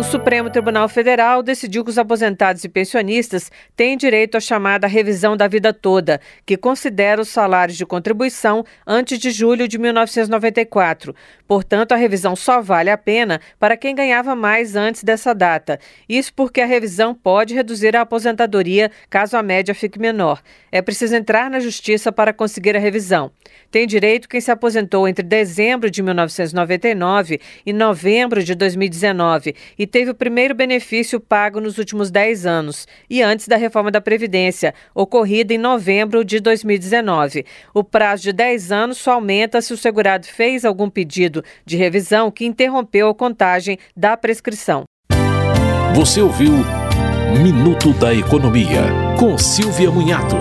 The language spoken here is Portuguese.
O Supremo Tribunal Federal decidiu que os aposentados e pensionistas têm direito à chamada revisão da vida toda, que considera os salários de contribuição antes de julho de 1994. Portanto, a revisão só vale a pena para quem ganhava mais antes dessa data. Isso porque a revisão pode reduzir a aposentadoria caso a média fique menor. É preciso entrar na justiça para conseguir a revisão. Tem direito quem se aposentou entre dezembro de 1999 e novembro de 2019 e teve o primeiro benefício pago nos últimos 10 anos e antes da reforma da Previdência, ocorrida em novembro de 2019. O prazo de 10 anos só aumenta se o segurado fez algum pedido de revisão que interrompeu a contagem da prescrição. Você ouviu Minuto da Economia, com Silvia Munhato.